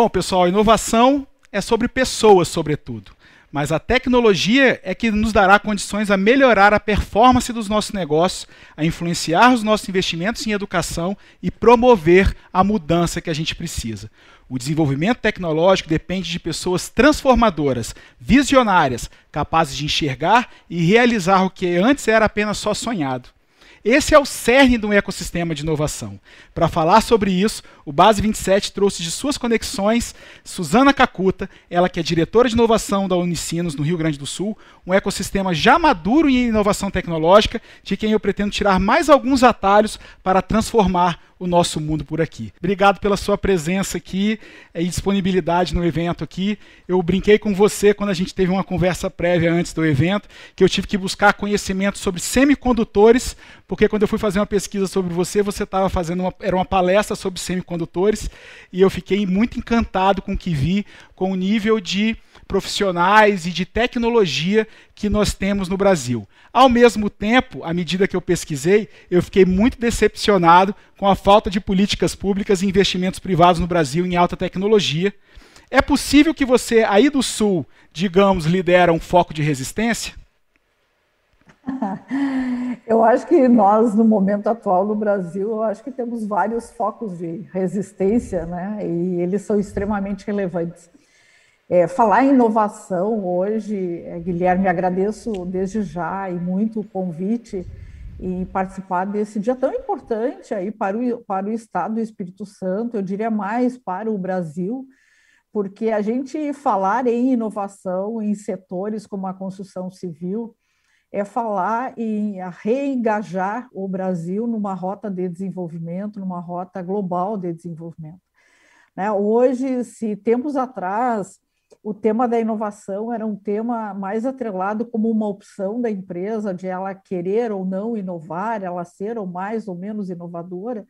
Bom, pessoal, inovação é sobre pessoas, sobretudo. Mas a tecnologia é que nos dará condições a melhorar a performance dos nossos negócios, a influenciar os nossos investimentos em educação e promover a mudança que a gente precisa. O desenvolvimento tecnológico depende de pessoas transformadoras, visionárias, capazes de enxergar e realizar o que antes era apenas só sonhado. Esse é o cerne do ecossistema de inovação. Para falar sobre isso, o Base 27 trouxe de suas conexões Suzana Cacuta, ela que é diretora de inovação da Unicinos no Rio Grande do Sul, um ecossistema já maduro em inovação tecnológica, de quem eu pretendo tirar mais alguns atalhos para transformar o nosso mundo por aqui. Obrigado pela sua presença aqui e disponibilidade no evento aqui. Eu brinquei com você quando a gente teve uma conversa prévia antes do evento, que eu tive que buscar conhecimento sobre semicondutores, porque quando eu fui fazer uma pesquisa sobre você, você estava fazendo uma, era uma palestra sobre semicondutores, e eu fiquei muito encantado com o que vi, com o nível de profissionais e de tecnologia que nós temos no Brasil. Ao mesmo tempo, à medida que eu pesquisei, eu fiquei muito decepcionado com a falta de políticas públicas e investimentos privados no Brasil em alta tecnologia. É possível que você, aí do Sul, digamos, lidera um foco de resistência? Eu acho que nós, no momento atual no Brasil, eu acho que temos vários focos de resistência, né? E eles são extremamente relevantes. É, falar em inovação hoje, é, Guilherme, agradeço desde já e muito o convite em participar desse dia tão importante aí para o, para o Estado do Espírito Santo, eu diria mais para o Brasil, porque a gente falar em inovação em setores como a construção civil é falar em reengajar o Brasil numa rota de desenvolvimento, numa rota global de desenvolvimento. Né? Hoje, se tempos atrás o tema da inovação era um tema mais atrelado como uma opção da empresa, de ela querer ou não inovar, ela ser ou mais ou menos inovadora.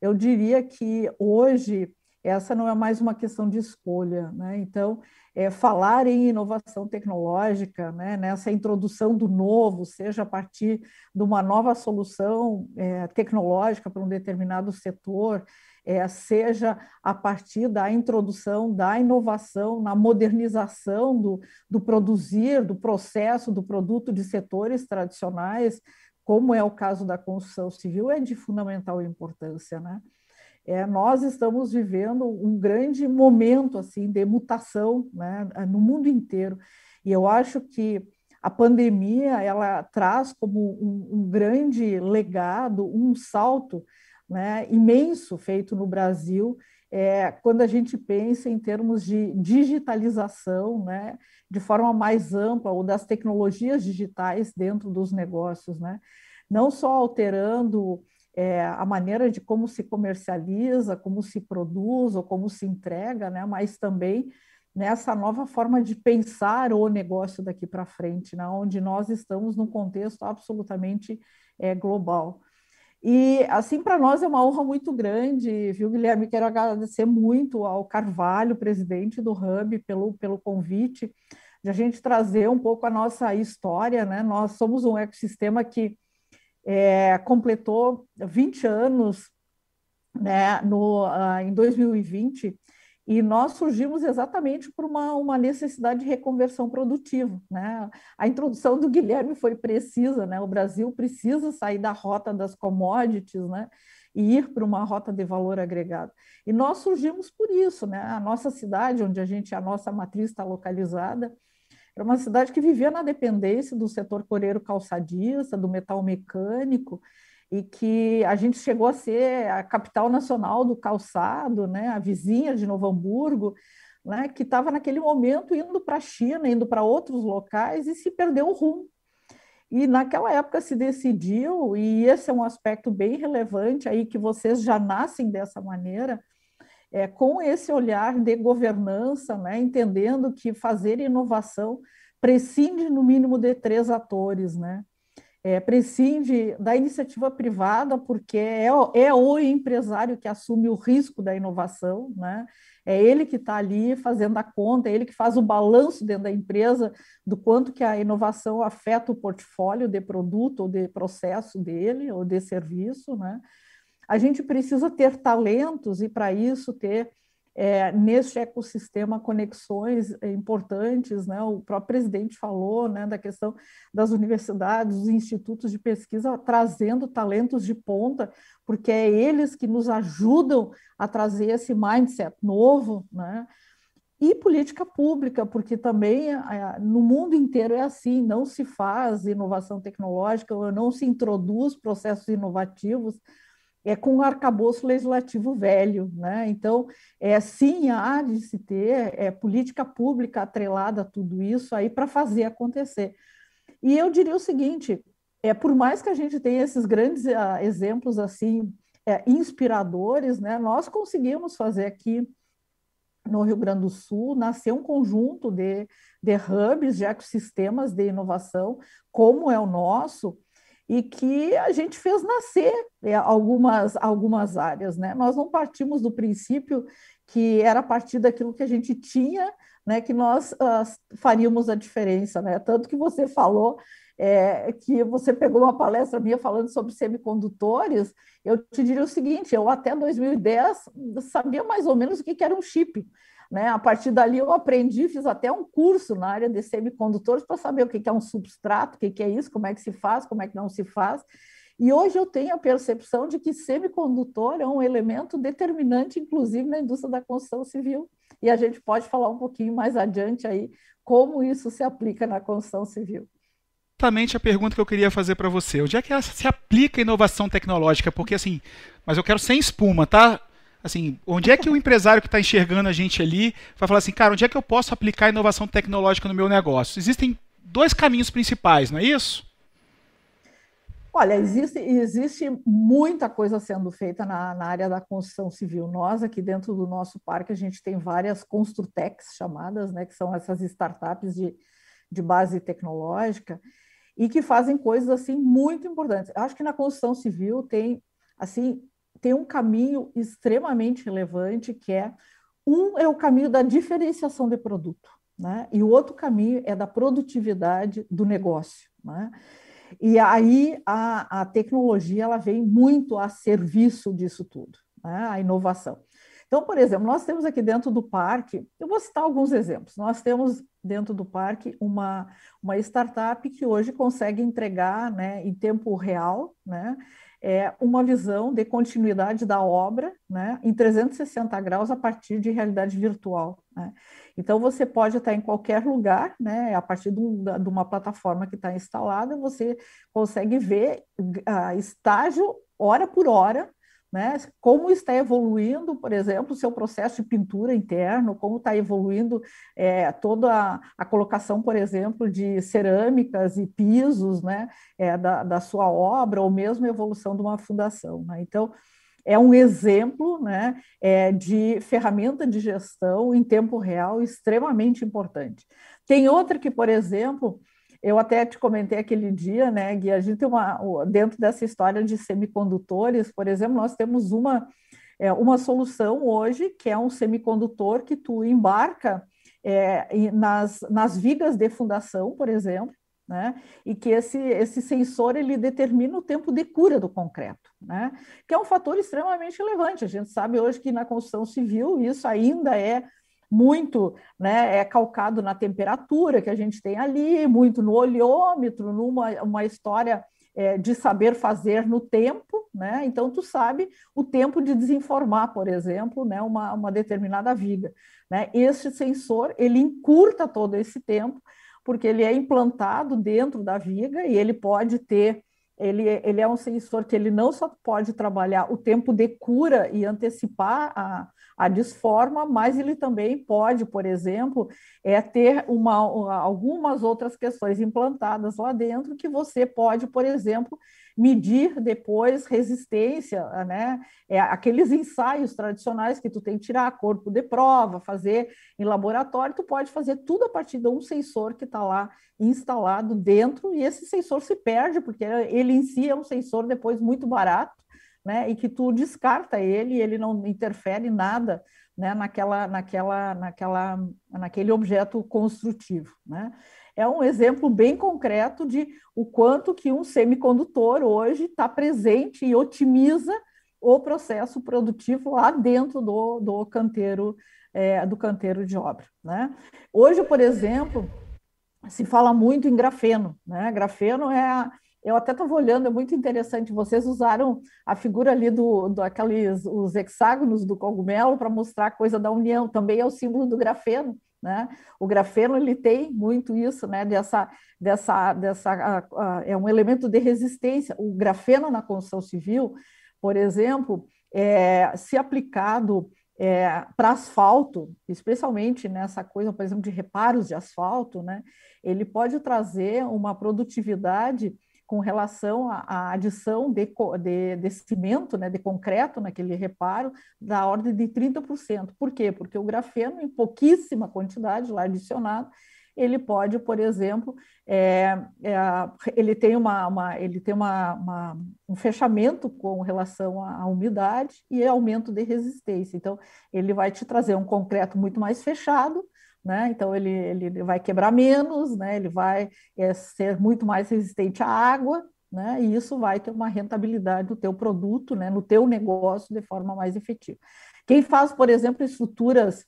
Eu diria que hoje essa não é mais uma questão de escolha, né? Então, é, falar em inovação tecnológica, né, nessa introdução do novo, seja a partir de uma nova solução é, tecnológica para um determinado setor, é, seja a partir da introdução da inovação na modernização do, do produzir, do processo, do produto de setores tradicionais, como é o caso da construção civil, é de fundamental importância, né? É, nós estamos vivendo um grande momento assim de mutação né, no mundo inteiro e eu acho que a pandemia ela traz como um, um grande legado um salto né, imenso feito no Brasil, é, quando a gente pensa em termos de digitalização, né, de forma mais ampla, ou das tecnologias digitais dentro dos negócios, né, não só alterando é, a maneira de como se comercializa, como se produz ou como se entrega, né, mas também nessa nova forma de pensar o negócio daqui para frente, né, onde nós estamos num contexto absolutamente é, global. E, assim, para nós é uma honra muito grande, viu, Guilherme? Quero agradecer muito ao Carvalho, presidente do Hub, pelo, pelo convite, de a gente trazer um pouco a nossa história, né? Nós somos um ecossistema que é, completou 20 anos né, no, uh, em 2020, e nós surgimos exatamente por uma, uma necessidade de reconversão produtiva. Né? A introdução do Guilherme foi precisa, né? o Brasil precisa sair da rota das commodities né? e ir para uma rota de valor agregado. E nós surgimos por isso. Né? A nossa cidade, onde a gente, a nossa matriz está localizada, era uma cidade que vivia na dependência do setor coreiro calçadista, do metal mecânico, e que a gente chegou a ser a capital nacional do calçado, né, a vizinha de Novo Hamburgo, né, que estava naquele momento indo para a China, indo para outros locais e se perdeu o rumo. E naquela época se decidiu, e esse é um aspecto bem relevante aí que vocês já nascem dessa maneira, é, com esse olhar de governança, né, entendendo que fazer inovação prescinde no mínimo de três atores, né? É, prescinde da iniciativa privada, porque é, é o empresário que assume o risco da inovação, né? é ele que está ali fazendo a conta, é ele que faz o balanço dentro da empresa do quanto que a inovação afeta o portfólio de produto ou de processo dele, ou de serviço. Né? A gente precisa ter talentos e, para isso, ter é, neste ecossistema conexões importantes, né? O próprio presidente falou, né, da questão das universidades, dos institutos de pesquisa trazendo talentos de ponta, porque é eles que nos ajudam a trazer esse mindset novo, né? E política pública, porque também no mundo inteiro é assim, não se faz inovação tecnológica, não se introduz processos inovativos é com um arcabouço legislativo velho, né? Então, é sim há de se ter é, política pública atrelada a tudo isso aí para fazer acontecer. E eu diria o seguinte: é por mais que a gente tenha esses grandes uh, exemplos assim é, inspiradores, né? Nós conseguimos fazer aqui no Rio Grande do Sul nascer um conjunto de, de hubs, de ecossistemas de inovação, como é o nosso, e que a gente fez nascer é, algumas, algumas áreas. Né? Nós não partimos do princípio que era a partir daquilo que a gente tinha né, que nós uh, faríamos a diferença. Né? Tanto que você falou é, que você pegou uma palestra minha falando sobre semicondutores, eu te diria o seguinte, eu até 2010 sabia mais ou menos o que era um chip. Né? A partir dali eu aprendi, fiz até um curso na área de semicondutores para saber o que é um substrato, o que é isso, como é que se faz, como é que não se faz. E hoje eu tenho a percepção de que semicondutor é um elemento determinante, inclusive na indústria da construção civil. E a gente pode falar um pouquinho mais adiante aí como isso se aplica na construção civil. Exatamente a pergunta que eu queria fazer para você. Onde é que se aplica a inovação tecnológica? Porque assim, mas eu quero sem espuma, tá? Assim, onde é que o empresário que está enxergando a gente ali vai falar assim, cara, onde é que eu posso aplicar inovação tecnológica no meu negócio? Existem dois caminhos principais, não é isso? Olha, existe, existe muita coisa sendo feita na, na, área da construção civil. Nós, aqui dentro do nosso parque, a gente tem várias Construtecs chamadas, né, que são essas startups de, de base tecnológica, e que fazem coisas assim muito importantes. Acho que na construção civil tem assim tem um caminho extremamente relevante que é um é o caminho da diferenciação de produto, né? E o outro caminho é da produtividade do negócio, né? E aí a, a tecnologia ela vem muito a serviço disso tudo, né? A inovação. Então, por exemplo, nós temos aqui dentro do parque, eu vou citar alguns exemplos. Nós temos dentro do parque uma, uma startup que hoje consegue entregar né, em tempo real né, é uma visão de continuidade da obra né, em 360 graus a partir de realidade virtual. Né? Então, você pode estar em qualquer lugar, né, a partir de, uma plataforma que está instalada, você consegue ver a estágio, hora por hora, né? Como está evoluindo, por exemplo, o seu processo de pintura interno, como está evoluindo é, toda a, a, colocação, por exemplo, de cerâmicas e pisos né? É, da, da sua obra, ou mesmo a evolução de uma fundação. Né? Então, é um exemplo né, é, de ferramenta de gestão em tempo real extremamente importante. Tem outra que, por exemplo, eu até te comentei aquele dia, né, Gui, a gente tem uma, dentro dessa história de semicondutores, por exemplo, nós temos uma, é, uma solução hoje, que é um semicondutor que tu embarca é, nas, nas vigas de fundação, por exemplo, né? E que esse, esse sensor ele determina o tempo de cura do concreto, né? Que é um fator extremamente relevante. A gente sabe hoje que na construção civil isso ainda é muito né, é calcado na temperatura que a gente tem ali, muito no oleômetro, numa uma história é, de saber fazer no tempo, né? Então tu sabe o tempo de desinformar, por exemplo, né, uma, uma determinada viga. Né? Este sensor ele encurta todo esse tempo, porque ele é implantado dentro da viga e ele pode ter ele, ele é um sensor que ele não só pode trabalhar o tempo de cura e antecipar a, a disforma, mas ele também pode, por exemplo, é ter uma, algumas outras questões implantadas lá dentro que você pode, por exemplo, medir depois resistência, né? É, aqueles ensaios tradicionais que tu tem que tirar corpo de prova, fazer em laboratório, tu pode fazer tudo a partir de um sensor que está lá instalado dentro, e esse sensor se perde, porque ele em si é um sensor depois muito barato, né, e que tu descarta ele, ele não interfere nada né, naquela, naquela, naquela, naquele objeto construtivo. Né? É um exemplo bem concreto de o quanto que um semicondutor hoje está presente e otimiza o processo produtivo lá dentro do, do canteiro é, do canteiro de obra. Né? Hoje, por exemplo, se fala muito em grafeno. Né? Grafeno é eu até estava olhando, é muito interessante. Vocês usaram a figura ali do, do aqueles os hexágonos do cogumelo para mostrar a coisa da união. Também é o símbolo do grafeno. Né? O grafeno ele tem muito isso, né? Dessa, dessa, dessa, é um elemento de resistência. O grafeno na construção civil, por exemplo, é, se aplicado é, para asfalto, especialmente nessa coisa, por exemplo, de reparos de asfalto, né? Ele pode trazer uma produtividade com relação à adição de, de, de, cimento, né, de concreto naquele reparo, da ordem de 30%. Por quê? Porque o grafeno, em pouquíssima quantidade lá adicionado, ele pode, por exemplo, é, é, ele tem, uma, uma ele tem uma, uma, um fechamento com relação à, à umidade e aumento de resistência. Então, ele vai te trazer um concreto muito mais fechado, né? Então ele, ele vai quebrar menos, né? Ele vai é, ser muito mais resistente à água, né? E isso vai ter uma rentabilidade do teu produto, né? No teu negócio de forma mais efetiva. Quem faz, por exemplo, estruturas,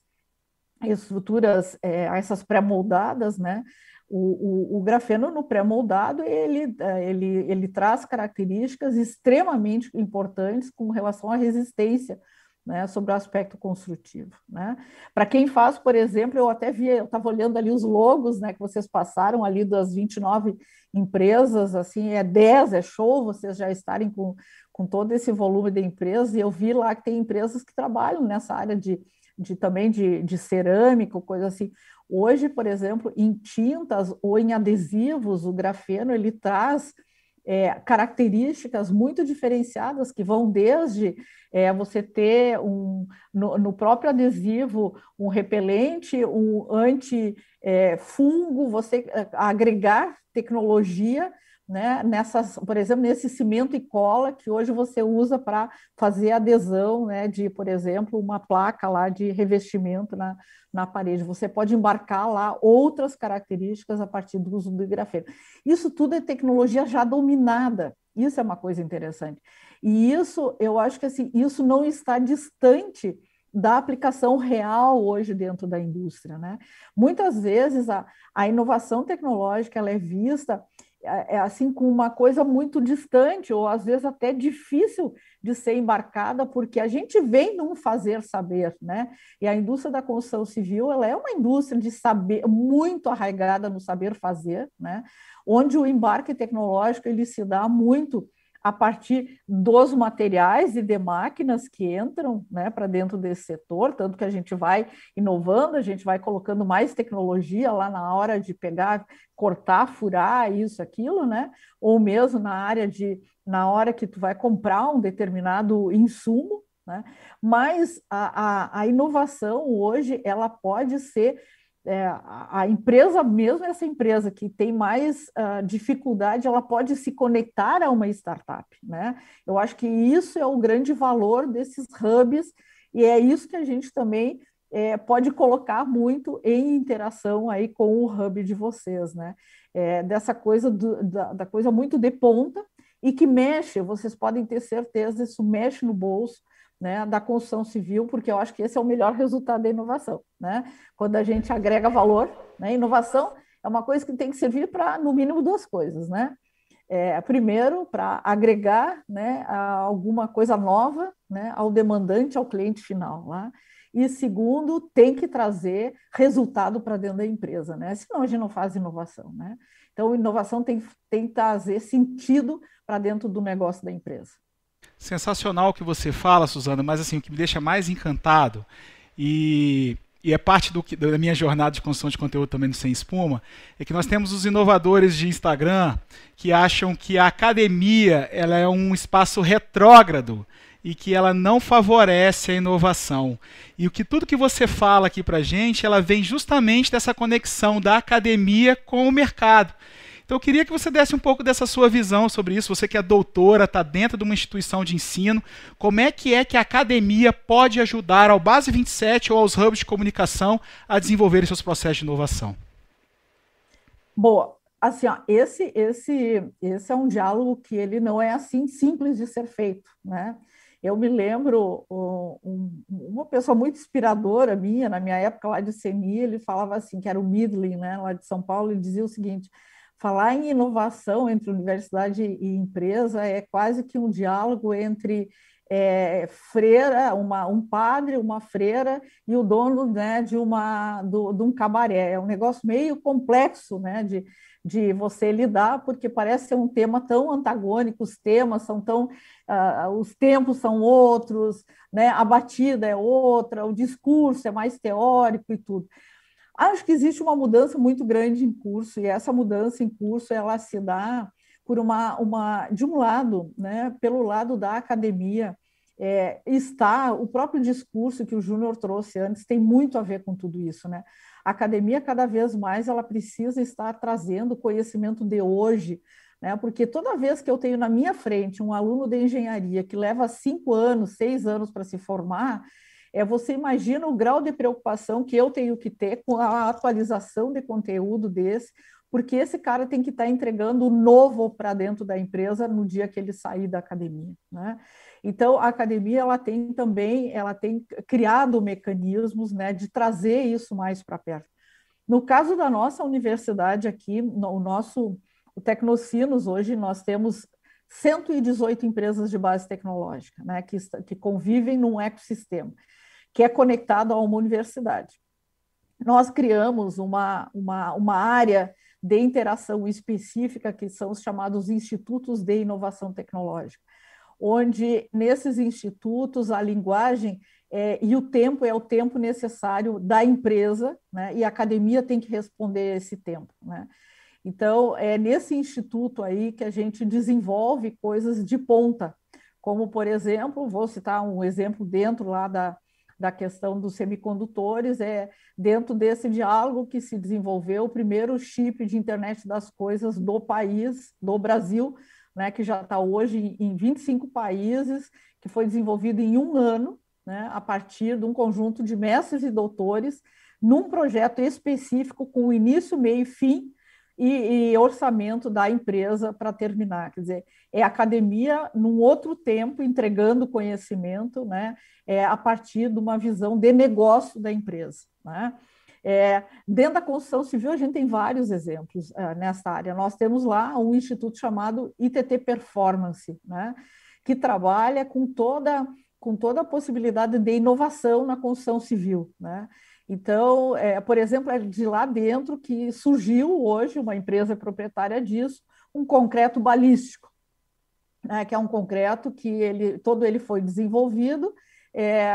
estruturas é, essas pré-moldadas, né? O, o, o, grafeno no pré-moldado ele, é, ele, ele traz características extremamente importantes com relação à resistência né, sobre o aspecto construtivo. Né? Para quem faz, por exemplo, eu até vi, eu estava olhando ali os logos né, que vocês passaram ali das 29 empresas, assim, é 10, é show vocês já estarem com, com todo esse volume de empresas, e eu vi lá que tem empresas que trabalham nessa área de, de também de, de cerâmica, coisa assim. Hoje, por exemplo, em tintas ou em adesivos, o grafeno ele traz é, características muito diferenciadas que vão desde é, você ter um, no, no, próprio adesivo um repelente, um anti-fungo, é, você é, agregar tecnologia né, nessas, por exemplo, nesse cimento e cola que hoje você usa para fazer adesão né, de, por exemplo, uma placa lá de revestimento na, na parede. Você pode embarcar lá outras características a partir do uso do grafeno. Isso tudo é tecnologia já dominada. Isso é uma coisa interessante. E isso, eu acho que assim, isso não está distante da aplicação real hoje dentro da indústria, né? Muitas vezes a, a inovação tecnológica ela é vista assim com uma coisa muito distante ou às vezes até difícil de ser embarcada porque a gente vem num fazer saber, né? E a indústria da construção civil ela é uma indústria de saber muito arraigada no saber fazer, né? Onde o embarque tecnológico ele se dá muito a partir dos materiais e de máquinas que entram né, para dentro desse setor, tanto que a gente vai inovando, a gente vai colocando mais tecnologia lá na hora de pegar, cortar, furar, isso, aquilo, né? Ou mesmo na área de, na hora que tu vai comprar um determinado insumo, né? Mas a, a, a inovação hoje, ela pode ser é, a empresa, mesmo essa empresa que tem mais uh, dificuldade, ela pode se conectar a uma startup, né? Eu acho que isso é o grande valor desses hubs e é isso que a gente também é, pode colocar muito em interação aí com o hub de vocês, né? É, dessa coisa do, da, da coisa muito de ponta e que mexe, vocês podem ter certeza, isso mexe no bolso, né, da construção civil, porque eu acho que esse é o melhor resultado da inovação. Né? Quando a gente agrega valor, né? inovação é uma coisa que tem que servir para, no mínimo, duas coisas. Né? É, primeiro, para agregar né, alguma coisa nova né, ao demandante, ao cliente final. Lá. E segundo, tem que trazer resultado para dentro da empresa, né? senão a gente não faz inovação. Né? Então, inovação tem, tem que trazer sentido para dentro do negócio da empresa. Sensacional o que você fala, Suzana, mas assim, o que me deixa mais encantado e, e é parte do, da minha jornada de construção de conteúdo também no Sem Espuma, é que nós temos os inovadores de Instagram que acham que a academia ela é um espaço retrógrado e que ela não favorece a inovação. E o que tudo que você fala aqui para gente, ela vem justamente dessa conexão da academia com o mercado. Então eu queria que você desse um pouco dessa sua visão sobre isso. Você que é doutora, está dentro de uma instituição de ensino, como é que é que a academia pode ajudar ao Base 27 ou aos hubs de comunicação a desenvolverem seus processos de inovação? Boa. Assim, ó, esse, esse, esse é um diálogo que ele não é assim simples de ser feito, né? Eu me lembro um, uma pessoa muito inspiradora minha, na minha época lá de CENI, ele falava assim, que era o Midlin, né, lá de São Paulo, ele dizia o seguinte, falar em inovação entre universidade e empresa é quase que um diálogo entre é, freira, uma, um padre, uma freira e o dono né, de, uma, do, de um cabaré. É um negócio meio complexo né, de, de você lidar, porque parece ser um tema tão antagônico, os temas são tão. Uh, os tempos são outros, né, a batida é outra, o discurso é mais teórico e tudo. Acho que existe uma mudança muito grande em curso, e essa mudança em curso ela se dá por uma, uma de um lado, né, pelo lado da academia, é, está o próprio discurso que o Júnior trouxe antes tem muito a ver com tudo isso, né? A academia cada vez mais ela precisa estar trazendo conhecimento de hoje, né? Porque toda vez que eu tenho na minha frente um aluno de engenharia que leva cinco anos, seis anos para se formar, é você imagina o grau de preocupação que eu tenho que ter com a atualização de conteúdo desse, porque esse cara tem que estar tá entregando o novo para dentro da empresa no dia que ele sair da academia, né? Então, a academia ela tem também, ela tem criado mecanismos né, de trazer isso mais para perto. No caso da nossa universidade aqui, no, o nosso o Tecnocinos, hoje nós temos 118 empresas de base tecnológica, né, que, que convivem num ecossistema, que é conectado a uma universidade. Nós criamos uma, uma, uma área de interação específica, que são os chamados institutos de inovação tecnológica onde nesses institutos a linguagem é, e o tempo é o tempo necessário da empresa, né? e a academia tem que responder esse tempo. Né? Então, é nesse instituto aí que a gente desenvolve coisas de ponta, como, por exemplo, vou citar um exemplo dentro lá da, da questão dos semicondutores, é dentro desse diálogo que se desenvolveu o primeiro chip de internet das coisas do país, do Brasil, né, que já está hoje em 25 países, que foi desenvolvido em um ano, né, a partir de um conjunto de mestres e doutores, num projeto específico com início, meio e fim, e, e orçamento da empresa para terminar. Quer dizer, é academia num outro tempo, entregando conhecimento, né, é, a partir de uma visão de negócio da empresa. Né? É, dentro da construção civil, a gente tem vários exemplos é, nessa área. Nós temos lá um instituto chamado ITT Performance, né, que trabalha com toda, com toda a possibilidade de inovação na construção civil. Né? Então, é, por exemplo, é de lá dentro que surgiu hoje, uma empresa proprietária disso, um concreto balístico, né, que é um concreto que ele, todo ele foi desenvolvido é,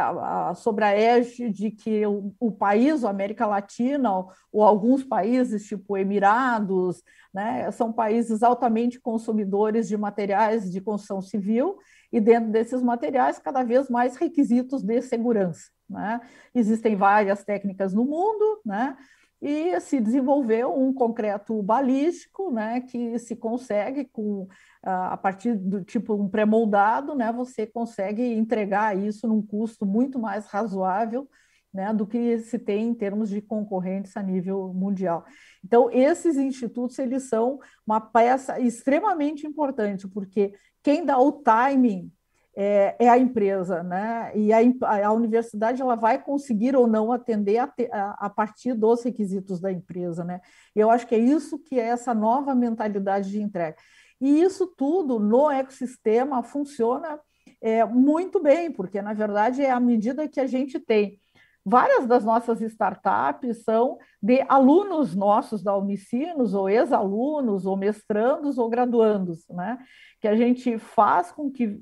sobre a égide que o, o, país, a América Latina, ou, ou, alguns países, tipo Emirados, né, são países altamente consumidores de materiais de construção civil, e dentro desses materiais, cada vez mais requisitos de segurança. Né? Existem várias técnicas no mundo, né? e se desenvolveu um concreto balístico, né, que se consegue com a partir do tipo um pré-moldado, né, você consegue entregar isso num custo muito mais razoável, né, do que se tem em termos de concorrentes a nível mundial. Então, esses institutos eles são uma peça extremamente importante, porque quem dá o timing é, é, a empresa, né? E a, a, universidade ela vai conseguir ou não atender a, a, a, partir dos requisitos da empresa, né? Eu acho que é isso que é essa nova mentalidade de entrega. E isso tudo no ecossistema funciona é, muito bem, porque na verdade é à medida que a gente tem várias das nossas startups são de alunos nossos da Unicinos, ou ex-alunos, ou mestrandos, ou graduandos, né? Que a gente faz com que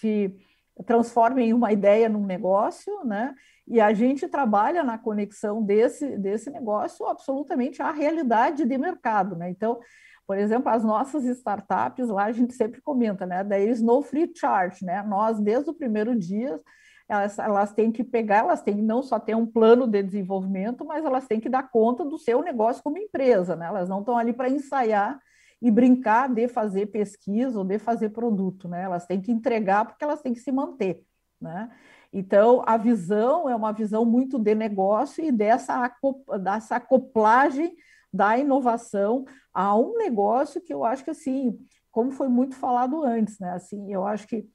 se transformem uma ideia num negócio, né? E a gente trabalha na conexão desse, desse negócio absolutamente à realidade de mercado, né? Então, por exemplo, as nossas startups lá a gente sempre comenta, né? There is no free charge, né? Nós, desde o primeiro dia, elas, elas têm que pegar, elas têm não só ter um plano de desenvolvimento, mas elas têm que dar conta do seu negócio como empresa, né? Elas não estão ali para ensaiar e brincar de fazer pesquisa ou de fazer produto, né? Elas têm que entregar porque elas têm que se manter, né? Então, a visão é uma visão muito de negócio e dessa, dessa acoplagem da inovação a um negócio que eu acho que, assim, como foi muito falado antes, né? Assim, eu acho que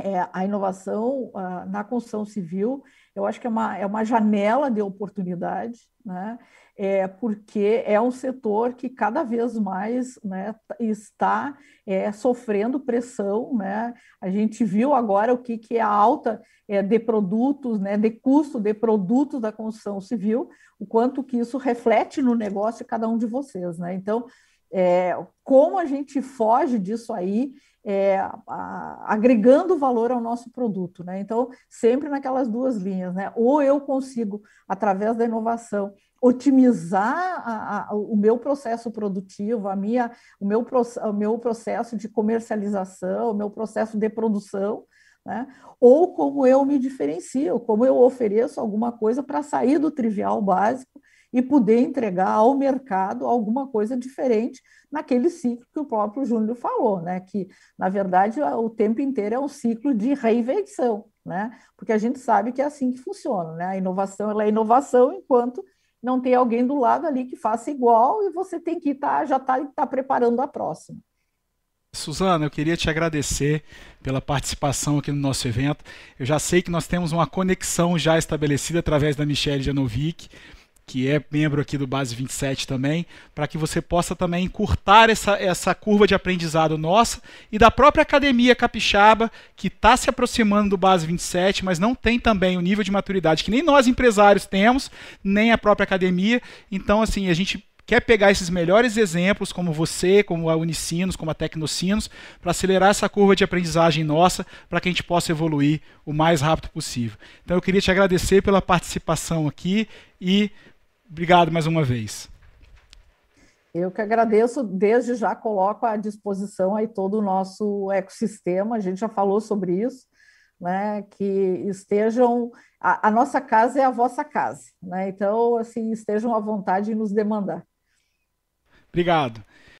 é, a inovação uh, na construção civil, eu acho que é uma, é uma janela de oportunidade, né? é, porque é um setor que cada vez mais né, está é, sofrendo pressão. Né? A gente viu agora o que, que é a alta é, de produtos, né, de custo de produtos da construção civil, o quanto que isso reflete no negócio de cada um de vocês. Né? Então, é, como a gente foge disso aí, é, a, agregando valor ao nosso produto. Né? Então, sempre naquelas duas linhas, né? ou eu consigo, através da inovação, otimizar a, a, o meu processo produtivo, a minha, o, meu, o meu processo de comercialização, o meu processo de produção, né? ou como eu me diferencio, como eu ofereço alguma coisa para sair do trivial básico e poder entregar ao mercado alguma coisa diferente naquele ciclo que o próprio Júnior falou, né? que, na verdade, o tempo inteiro é um ciclo de reinvenção, né? porque a gente sabe que é assim que funciona. Né? A inovação ela é inovação enquanto não tem alguém do lado ali que faça igual e você tem que tá, já estar tá, tá preparando a próxima. Suzana, eu queria te agradecer pela participação aqui no nosso evento. Eu já sei que nós temos uma conexão já estabelecida através da Michelle Janovic que é membro aqui do Base 27 também, para que você possa também encurtar essa, essa curva de aprendizado nossa e da própria academia capixaba, que está se aproximando do Base 27, mas não tem também o nível de maturidade que nem nós empresários temos, nem a própria academia. Então, assim, a gente quer pegar esses melhores exemplos, como você, como a Unicinos, como a Tecnocinos, para acelerar essa curva de aprendizagem nossa, para que a gente possa evoluir o mais rápido possível. Então eu queria te agradecer pela participação aqui e Obrigado mais uma vez. Eu que agradeço, desde já coloco à disposição aí todo o nosso ecossistema, a gente já falou sobre isso, né, que estejam, a, a nossa casa é a vossa casa, né, então, assim, estejam à vontade em nos demandar. Obrigado.